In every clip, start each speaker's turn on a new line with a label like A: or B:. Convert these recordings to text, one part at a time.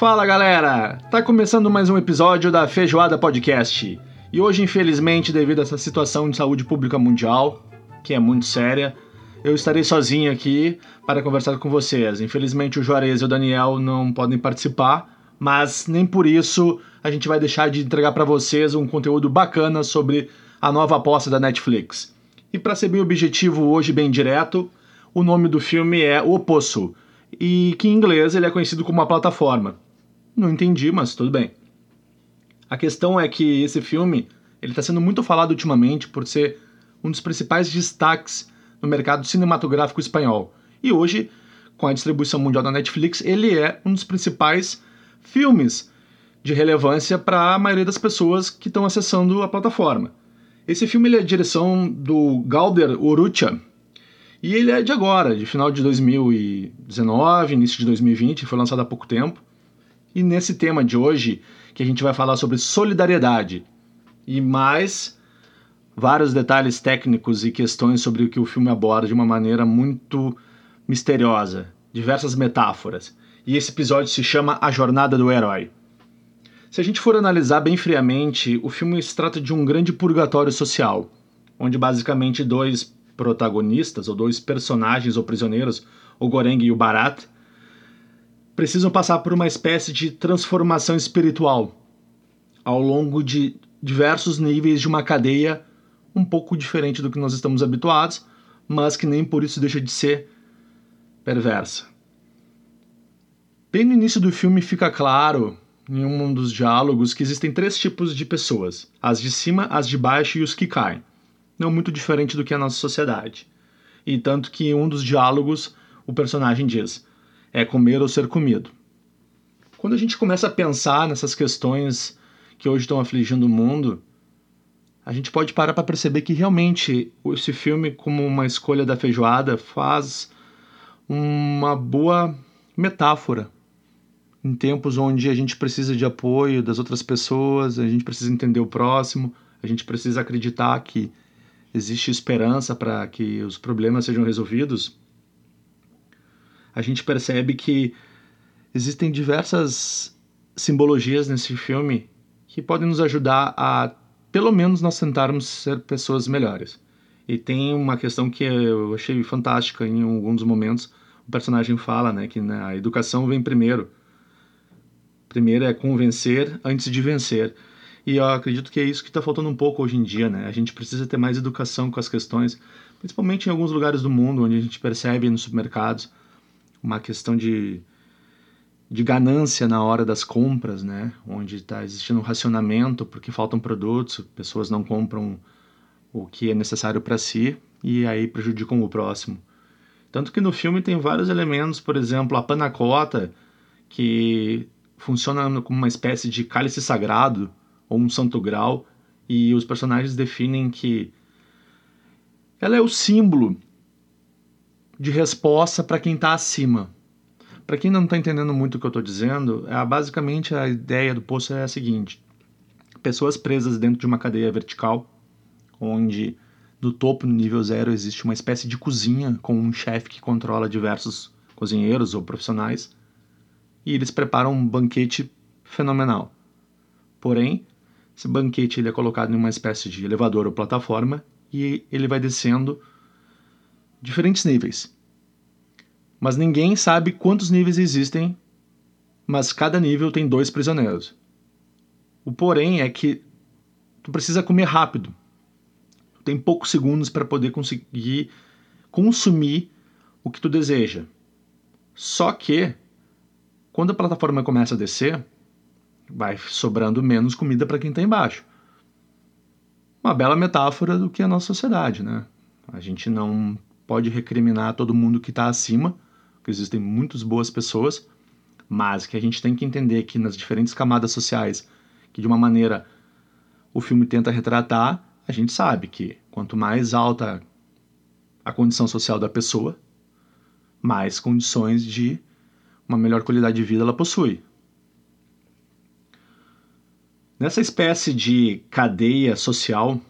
A: Fala galera! Tá começando mais um episódio da Feijoada Podcast. E hoje, infelizmente, devido a essa situação de saúde pública mundial, que é muito séria, eu estarei sozinho aqui para conversar com vocês. Infelizmente, o Juarez e o Daniel não podem participar, mas nem por isso a gente vai deixar de entregar para vocês um conteúdo bacana sobre a nova aposta da Netflix. E para ser bem objetivo hoje, bem direto, o nome do filme é O Poço, e que em inglês ele é conhecido como a plataforma. Não entendi, mas tudo bem. A questão é que esse filme ele está sendo muito falado ultimamente por ser um dos principais destaques no mercado cinematográfico espanhol. E hoje, com a distribuição mundial da Netflix, ele é um dos principais filmes de relevância para a maioria das pessoas que estão acessando a plataforma. Esse filme é a direção do Galder Urrutia, e ele é de agora, de final de 2019, início de 2020, foi lançado há pouco tempo. E nesse tema de hoje, que a gente vai falar sobre solidariedade e mais vários detalhes técnicos e questões sobre o que o filme aborda de uma maneira muito misteriosa, diversas metáforas. E esse episódio se chama A Jornada do Herói. Se a gente for analisar bem friamente, o filme se trata de um grande purgatório social, onde basicamente dois protagonistas, ou dois personagens ou prisioneiros, o Goreng e o Barat, precisam passar por uma espécie de transformação espiritual ao longo de diversos níveis de uma cadeia um pouco diferente do que nós estamos habituados, mas que nem por isso deixa de ser perversa. Bem no início do filme fica claro, em um dos diálogos, que existem três tipos de pessoas: as de cima, as de baixo e os que caem não muito diferente do que a nossa sociedade. E tanto que em um dos diálogos o personagem diz: é comer ou ser comido. Quando a gente começa a pensar nessas questões que hoje estão afligindo o mundo, a gente pode parar para perceber que realmente esse filme, como uma escolha da feijoada, faz uma boa metáfora em tempos onde a gente precisa de apoio das outras pessoas, a gente precisa entender o próximo, a gente precisa acreditar que existe esperança para que os problemas sejam resolvidos, a gente percebe que existem diversas simbologias nesse filme que podem nos ajudar a, pelo menos, nós tentarmos ser pessoas melhores. E tem uma questão que eu achei fantástica em alguns momentos. O personagem fala né, que né, a educação vem primeiro. Primeiro é convencer antes de vencer. E eu acredito que é isso que está faltando um pouco hoje em dia, né? A gente precisa ter mais educação com as questões, principalmente em alguns lugares do mundo onde a gente percebe nos supermercados uma questão de, de ganância na hora das compras, né? Onde está existindo um racionamento porque faltam produtos, pessoas não compram o que é necessário para si e aí prejudicam o próximo. Tanto que no filme tem vários elementos, por exemplo, a panacota, que funciona como uma espécie de cálice sagrado, ou um santo grau, e os personagens definem que ela é o símbolo de resposta para quem está acima. Para quem não está entendendo muito o que eu estou dizendo, é, basicamente a ideia do poço é a seguinte: pessoas presas dentro de uma cadeia vertical, onde no topo, no nível zero, existe uma espécie de cozinha com um chefe que controla diversos cozinheiros ou profissionais, e eles preparam um banquete fenomenal. Porém, esse banquete ele é colocado em uma espécie de elevador ou plataforma e ele vai descendo diferentes níveis. Mas ninguém sabe quantos níveis existem, mas cada nível tem dois prisioneiros. O porém é que tu precisa comer rápido. Tu tem poucos segundos para poder conseguir consumir o que tu deseja. Só que quando a plataforma começa a descer, vai sobrando menos comida para quem está embaixo. Uma bela metáfora do que é a nossa sociedade, né? A gente não pode recriminar todo mundo que está acima, porque existem muitas boas pessoas, mas que a gente tem que entender que nas diferentes camadas sociais, que de uma maneira o filme tenta retratar, a gente sabe que quanto mais alta a condição social da pessoa, mais condições de uma melhor qualidade de vida ela possui. Nessa espécie de cadeia social,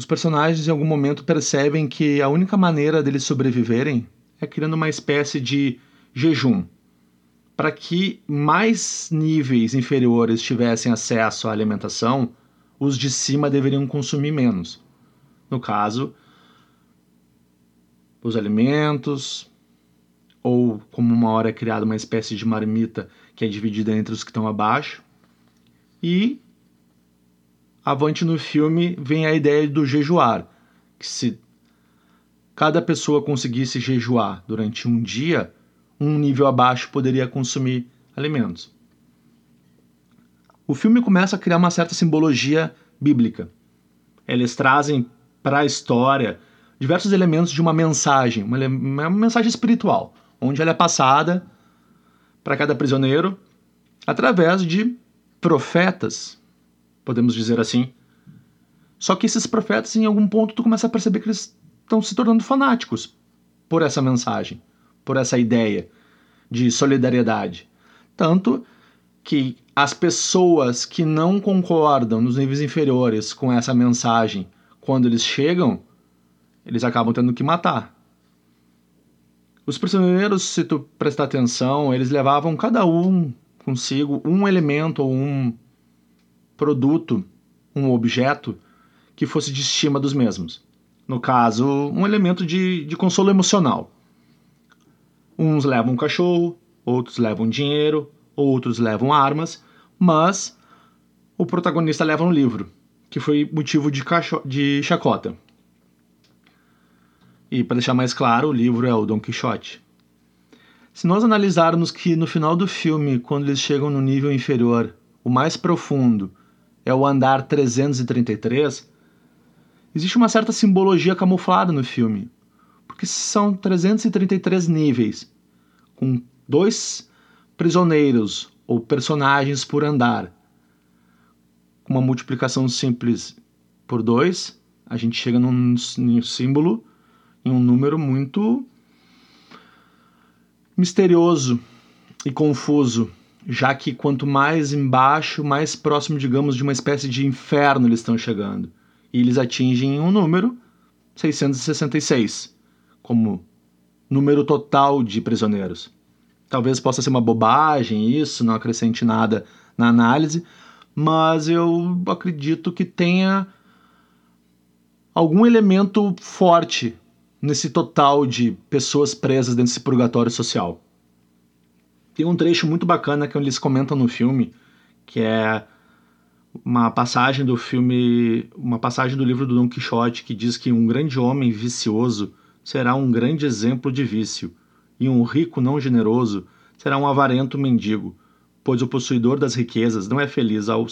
A: os personagens em algum momento percebem que a única maneira deles sobreviverem é criando uma espécie de jejum para que mais níveis inferiores tivessem acesso à alimentação, os de cima deveriam consumir menos. No caso, os alimentos, ou como uma hora é criada uma espécie de marmita que é dividida entre os que estão abaixo. E avante no filme vem a ideia do jejuar, que se cada pessoa conseguisse jejuar durante um dia, um nível abaixo poderia consumir alimentos. O filme começa a criar uma certa simbologia bíblica. Eles trazem para a história diversos elementos de uma mensagem, uma, uma mensagem espiritual, onde ela é passada para cada prisioneiro através de profetas, podemos dizer assim. Só que esses profetas, em algum ponto, tu começa a perceber que eles estão se tornando fanáticos por essa mensagem por essa ideia de solidariedade. Tanto que as pessoas que não concordam nos níveis inferiores com essa mensagem, quando eles chegam, eles acabam tendo que matar. Os prisioneiros, se tu prestar atenção, eles levavam cada um consigo um elemento ou um produto, um objeto que fosse de estima dos mesmos. No caso, um elemento de, de consolo emocional. Uns levam um cachorro, outros levam dinheiro, outros levam armas, mas o protagonista leva um livro, que foi motivo de, de chacota. E para deixar mais claro, o livro é o Don Quixote. Se nós analisarmos que no final do filme, quando eles chegam no nível inferior, o mais profundo é o andar 333, existe uma certa simbologia camuflada no filme porque são 333 níveis, com dois prisioneiros ou personagens por andar. Com uma multiplicação simples por dois, a gente chega num, num símbolo, em um número muito misterioso e confuso, já que quanto mais embaixo, mais próximo, digamos, de uma espécie de inferno eles estão chegando. E eles atingem um número 666 como número total de prisioneiros. Talvez possa ser uma bobagem isso, não acrescente nada na análise, mas eu acredito que tenha algum elemento forte nesse total de pessoas presas dentro desse purgatório social. Tem um trecho muito bacana que eles comentam no filme, que é uma passagem do filme, uma passagem do livro do Don Quixote que diz que um grande homem vicioso será um grande exemplo de vício, e um rico não generoso será um avarento mendigo, pois o possuidor das riquezas não é feliz ao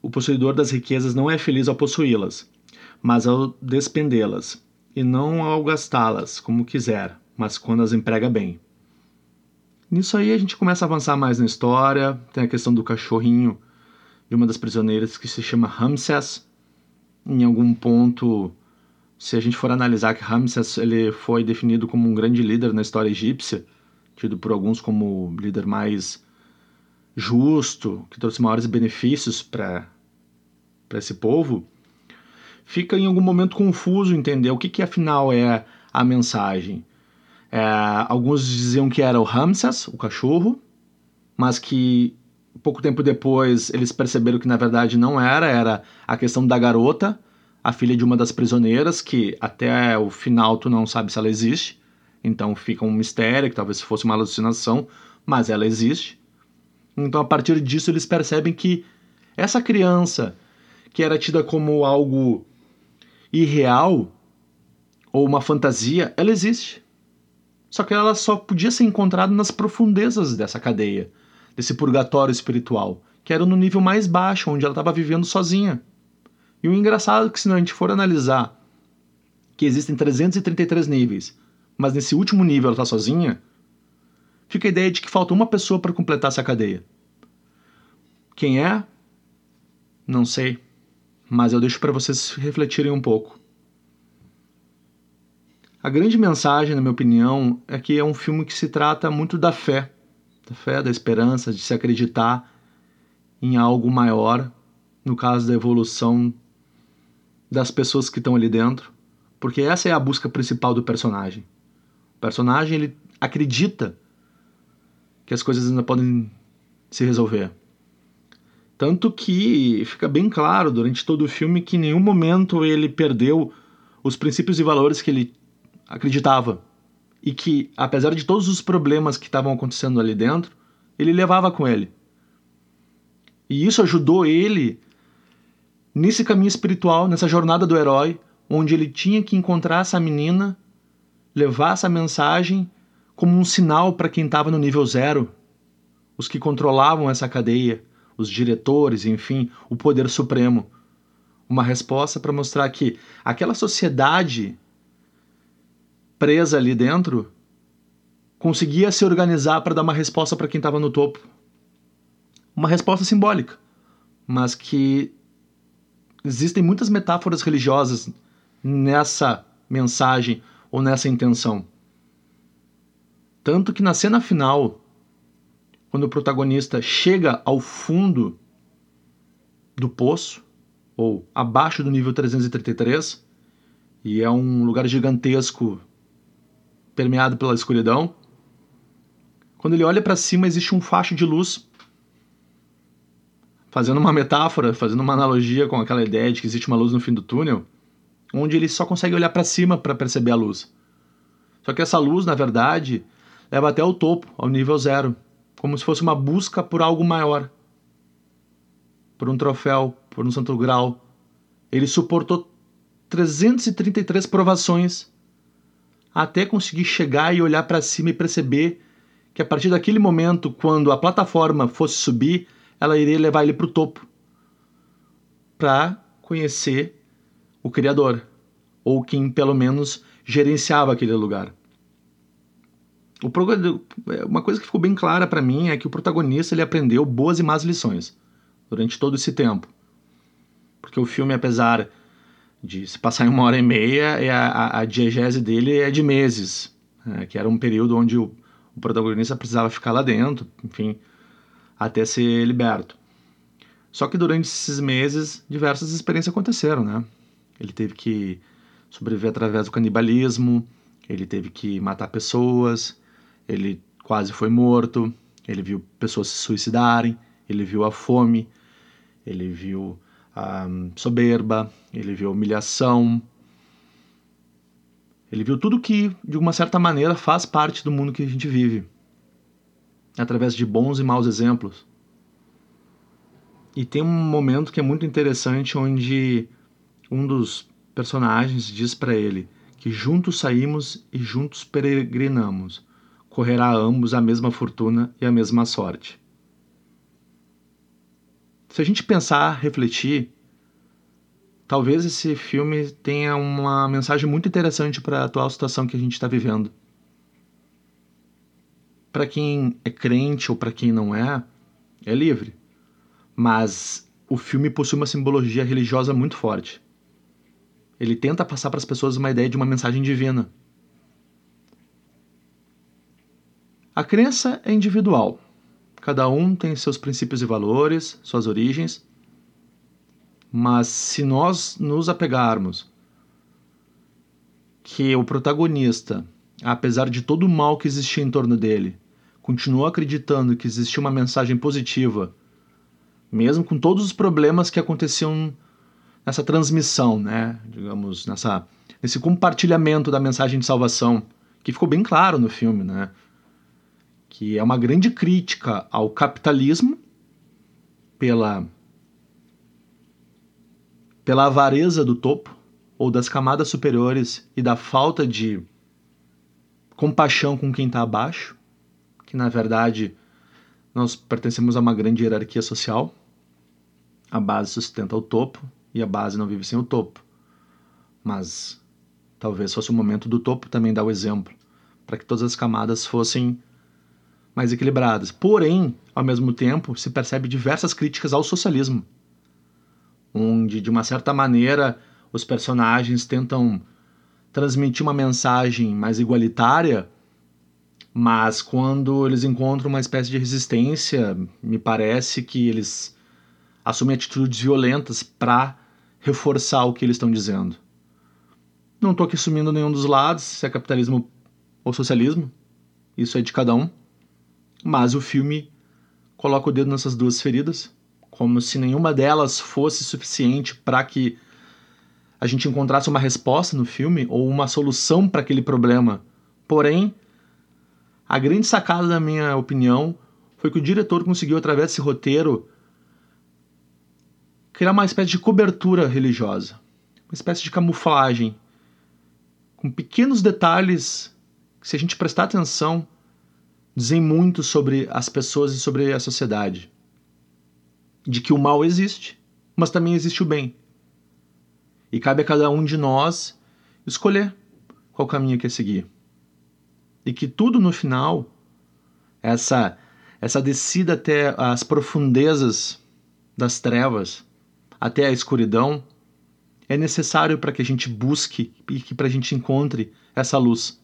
A: o possuidor das riquezas não é feliz ao possuí-las, mas ao despendê-las, e não ao gastá-las como quiser, mas quando as emprega bem. Nisso aí a gente começa a avançar mais na história, tem a questão do cachorrinho de uma das prisioneiras que se chama Ramses. Em algum ponto se a gente for analisar que Ramses ele foi definido como um grande líder na história egípcia, tido por alguns como líder mais justo, que trouxe maiores benefícios para esse povo, fica em algum momento confuso entender o que, que afinal é a mensagem. É, alguns diziam que era o Ramses, o cachorro, mas que pouco tempo depois eles perceberam que na verdade não era, era a questão da garota a filha de uma das prisioneiras, que até o final tu não sabe se ela existe. Então fica um mistério, que talvez fosse uma alucinação, mas ela existe. Então a partir disso eles percebem que essa criança, que era tida como algo irreal ou uma fantasia, ela existe. Só que ela só podia ser encontrada nas profundezas dessa cadeia, desse purgatório espiritual, que era no nível mais baixo, onde ela estava vivendo sozinha. E o engraçado é que se a gente for analisar que existem 333 níveis, mas nesse último nível ela está sozinha, fica a ideia de que falta uma pessoa para completar essa cadeia. Quem é? Não sei, mas eu deixo para vocês refletirem um pouco. A grande mensagem, na minha opinião, é que é um filme que se trata muito da fé, da fé, da esperança, de se acreditar em algo maior, no caso da evolução das pessoas que estão ali dentro, porque essa é a busca principal do personagem. O personagem ele acredita que as coisas ainda podem se resolver. Tanto que fica bem claro durante todo o filme que em nenhum momento ele perdeu os princípios e valores que ele acreditava. E que, apesar de todos os problemas que estavam acontecendo ali dentro, ele levava com ele. E isso ajudou ele nesse caminho espiritual, nessa jornada do herói, onde ele tinha que encontrar essa menina, levar essa mensagem como um sinal para quem estava no nível zero, os que controlavam essa cadeia, os diretores, enfim, o poder supremo. Uma resposta para mostrar que aquela sociedade presa ali dentro conseguia se organizar para dar uma resposta para quem estava no topo. Uma resposta simbólica, mas que existem muitas metáforas religiosas nessa mensagem ou nessa intenção. Tanto que na cena final, quando o protagonista chega ao fundo do poço, ou abaixo do nível 333, e é um lugar gigantesco permeado pela escuridão, quando ele olha para cima existe um facho de luz. Fazendo uma metáfora, fazendo uma analogia com aquela ideia de que existe uma luz no fim do túnel, onde ele só consegue olhar para cima para perceber a luz. Só que essa luz, na verdade, leva até o topo, ao nível zero, como se fosse uma busca por algo maior, por um troféu, por um santo grau. Ele suportou 333 provações até conseguir chegar e olhar para cima e perceber que a partir daquele momento, quando a plataforma fosse subir, ela iria levar ele para o topo para conhecer o Criador, ou quem pelo menos gerenciava aquele lugar. uma coisa que ficou bem clara para mim é que o protagonista ele aprendeu boas e más lições durante todo esse tempo. Porque o filme, apesar de se passar em uma hora e meia, é a, a diegese dele é de meses, né? que era um período onde o, o protagonista precisava ficar lá dentro, enfim, até ser liberto. Só que durante esses meses, diversas experiências aconteceram, né? Ele teve que sobreviver através do canibalismo, ele teve que matar pessoas, ele quase foi morto, ele viu pessoas se suicidarem, ele viu a fome, ele viu a soberba, ele viu humilhação, ele viu tudo que, de uma certa maneira, faz parte do mundo que a gente vive, através de bons e maus exemplos. E tem um momento que é muito interessante onde um dos personagens diz para ele que juntos saímos e juntos peregrinamos. Correrá a ambos a mesma fortuna e a mesma sorte. Se a gente pensar, refletir, talvez esse filme tenha uma mensagem muito interessante para a atual situação que a gente está vivendo. Para quem é crente ou para quem não é, é livre. Mas o filme possui uma simbologia religiosa muito forte. Ele tenta passar para as pessoas uma ideia de uma mensagem divina. A crença é individual. Cada um tem seus princípios e valores, suas origens. Mas se nós nos apegarmos que o protagonista, apesar de todo o mal que existia em torno dele, continuou acreditando que existia uma mensagem positiva, mesmo com todos os problemas que aconteciam nessa transmissão, né? Digamos, nessa, nesse compartilhamento da mensagem de salvação, que ficou bem claro no filme, né? Que é uma grande crítica ao capitalismo pela pela avareza do topo ou das camadas superiores e da falta de compaixão com quem está abaixo, que na verdade nós pertencemos a uma grande hierarquia social. A base sustenta o topo e a base não vive sem o topo. Mas talvez fosse o momento do topo também dar o exemplo, para que todas as camadas fossem mais equilibradas. Porém, ao mesmo tempo, se percebe diversas críticas ao socialismo, onde de uma certa maneira os personagens tentam transmitir uma mensagem mais igualitária, mas quando eles encontram uma espécie de resistência, me parece que eles assumem atitudes violentas para reforçar o que eles estão dizendo. Não estou aqui assumindo nenhum dos lados, se é capitalismo ou socialismo. Isso é de cada um. Mas o filme coloca o dedo nessas duas feridas, como se nenhuma delas fosse suficiente para que a gente encontrasse uma resposta no filme ou uma solução para aquele problema. Porém, a grande sacada, na minha opinião, foi que o diretor conseguiu, através desse roteiro, criar uma espécie de cobertura religiosa, uma espécie de camuflagem, com pequenos detalhes que, se a gente prestar atenção, dizem muito sobre as pessoas e sobre a sociedade. De que o mal existe, mas também existe o bem. E cabe a cada um de nós escolher qual caminho quer seguir. E que tudo no final, essa, essa descida até as profundezas das trevas, até a escuridão, é necessário para que a gente busque e que para a gente encontre essa luz.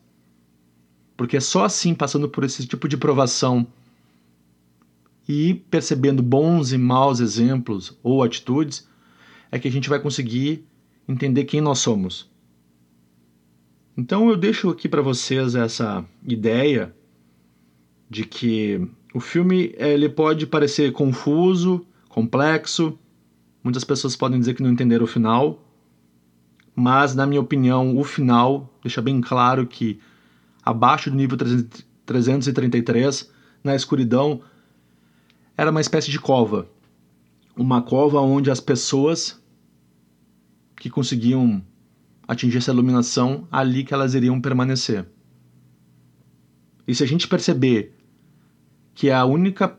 A: Porque é só assim, passando por esse tipo de provação e percebendo bons e maus exemplos ou atitudes, é que a gente vai conseguir entender quem nós somos. Então eu deixo aqui para vocês essa ideia de que o filme ele pode parecer confuso, complexo, muitas pessoas podem dizer que não entenderam o final, mas na minha opinião o final deixa bem claro que abaixo do nível 333, na escuridão, era uma espécie de cova. Uma cova onde as pessoas que conseguiam atingir essa iluminação, ali que elas iriam permanecer. E se a gente perceber que a única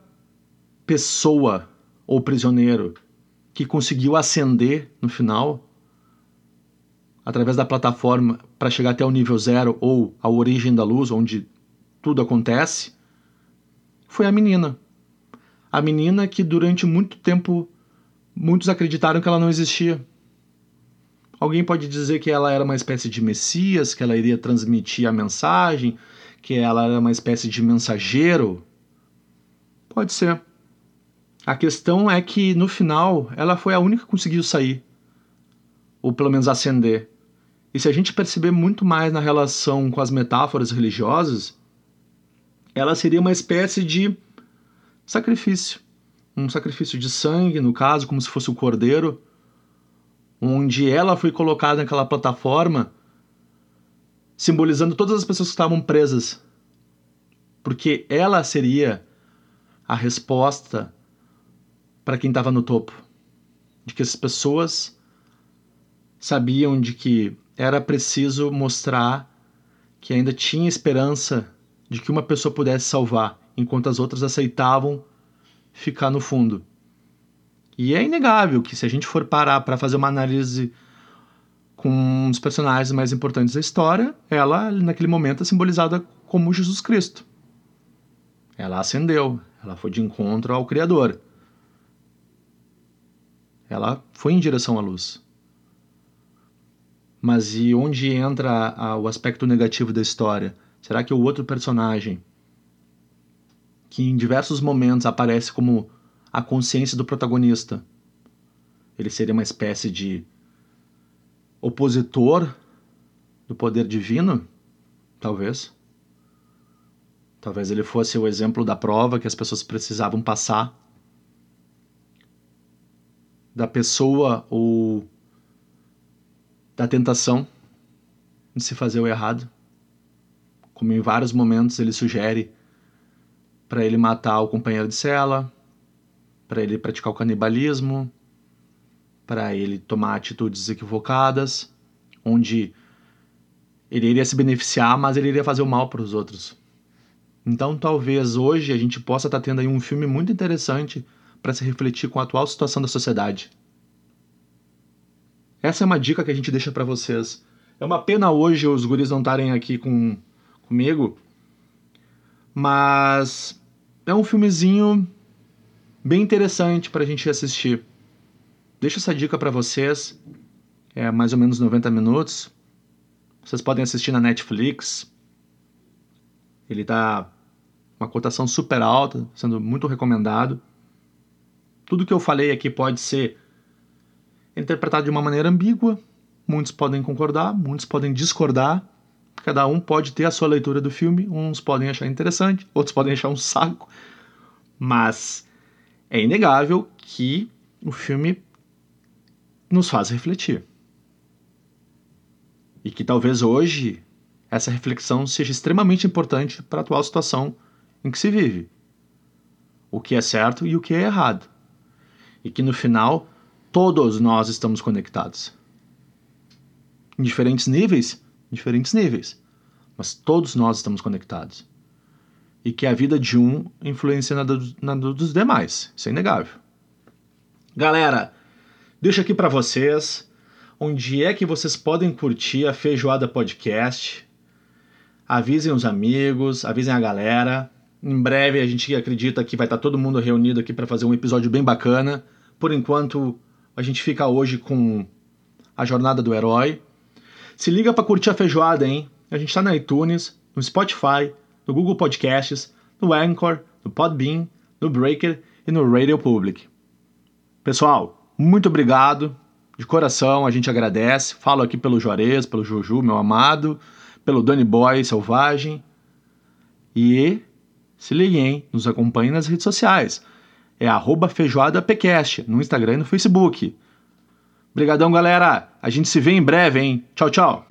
A: pessoa ou prisioneiro que conseguiu ascender no final, através da plataforma para chegar até o nível zero ou a origem da luz, onde tudo acontece, foi a menina. A menina que durante muito tempo muitos acreditaram que ela não existia. Alguém pode dizer que ela era uma espécie de messias, que ela iria transmitir a mensagem, que ela era uma espécie de mensageiro. Pode ser. A questão é que no final ela foi a única que conseguiu sair, ou pelo menos ascender. E se a gente perceber muito mais na relação com as metáforas religiosas, ela seria uma espécie de sacrifício. Um sacrifício de sangue, no caso, como se fosse o cordeiro, onde ela foi colocada naquela plataforma, simbolizando todas as pessoas que estavam presas. Porque ela seria a resposta para quem estava no topo. De que as pessoas sabiam de que era preciso mostrar que ainda tinha esperança de que uma pessoa pudesse salvar, enquanto as outras aceitavam ficar no fundo. E é inegável que se a gente for parar para fazer uma análise com os personagens mais importantes da história, ela naquele momento é simbolizada como Jesus Cristo. Ela ascendeu, ela foi de encontro ao Criador. Ela foi em direção à luz. Mas e onde entra a, o aspecto negativo da história? Será que o outro personagem, que em diversos momentos aparece como a consciência do protagonista, ele seria uma espécie de opositor do poder divino? Talvez. Talvez ele fosse o exemplo da prova que as pessoas precisavam passar. Da pessoa ou da tentação de se fazer o errado. Como em vários momentos ele sugere para ele matar o companheiro de cela, para ele praticar o canibalismo, para ele tomar atitudes equivocadas, onde ele iria se beneficiar, mas ele iria fazer o mal para os outros. Então, talvez hoje a gente possa estar tá tendo aí um filme muito interessante para se refletir com a atual situação da sociedade. Essa é uma dica que a gente deixa para vocês. É uma pena hoje os guris não estarem aqui com, comigo, mas é um filmezinho bem interessante para a gente assistir. Deixa essa dica para vocês. É mais ou menos 90 minutos. Vocês podem assistir na Netflix. Ele tá uma cotação super alta, sendo muito recomendado. Tudo que eu falei aqui pode ser interpretado de uma maneira ambígua. Muitos podem concordar, muitos podem discordar, Cada um pode ter a sua leitura do filme, uns podem achar interessante, outros podem achar um saco, mas é inegável que o filme nos faz refletir. E que talvez hoje essa reflexão seja extremamente importante para a atual situação em que se vive. O que é certo e o que é errado. E que no final todos nós estamos conectados. Em diferentes níveis, diferentes níveis, mas todos nós estamos conectados. E que a vida de um influencia na, do, na dos demais, isso é inegável. Galera, deixo aqui para vocês onde é que vocês podem curtir a Feijoada Podcast. Avisem os amigos, avisem a galera. Em breve a gente acredita que vai estar todo mundo reunido aqui para fazer um episódio bem bacana. Por enquanto, a gente fica hoje com a jornada do herói. Se liga para curtir a feijoada, hein? A gente está na iTunes, no Spotify, no Google Podcasts, no Anchor, no Podbean, no Breaker e no Radio Public. Pessoal, muito obrigado. De coração, a gente agradece. Falo aqui pelo Juarez, pelo Juju, meu amado, pelo Danny Boy Selvagem. E se liguem, hein? Nos acompanhem nas redes sociais. É arroba feijoadapcast, no Instagram e no Facebook. Obrigadão, galera. A gente se vê em breve, hein? Tchau, tchau.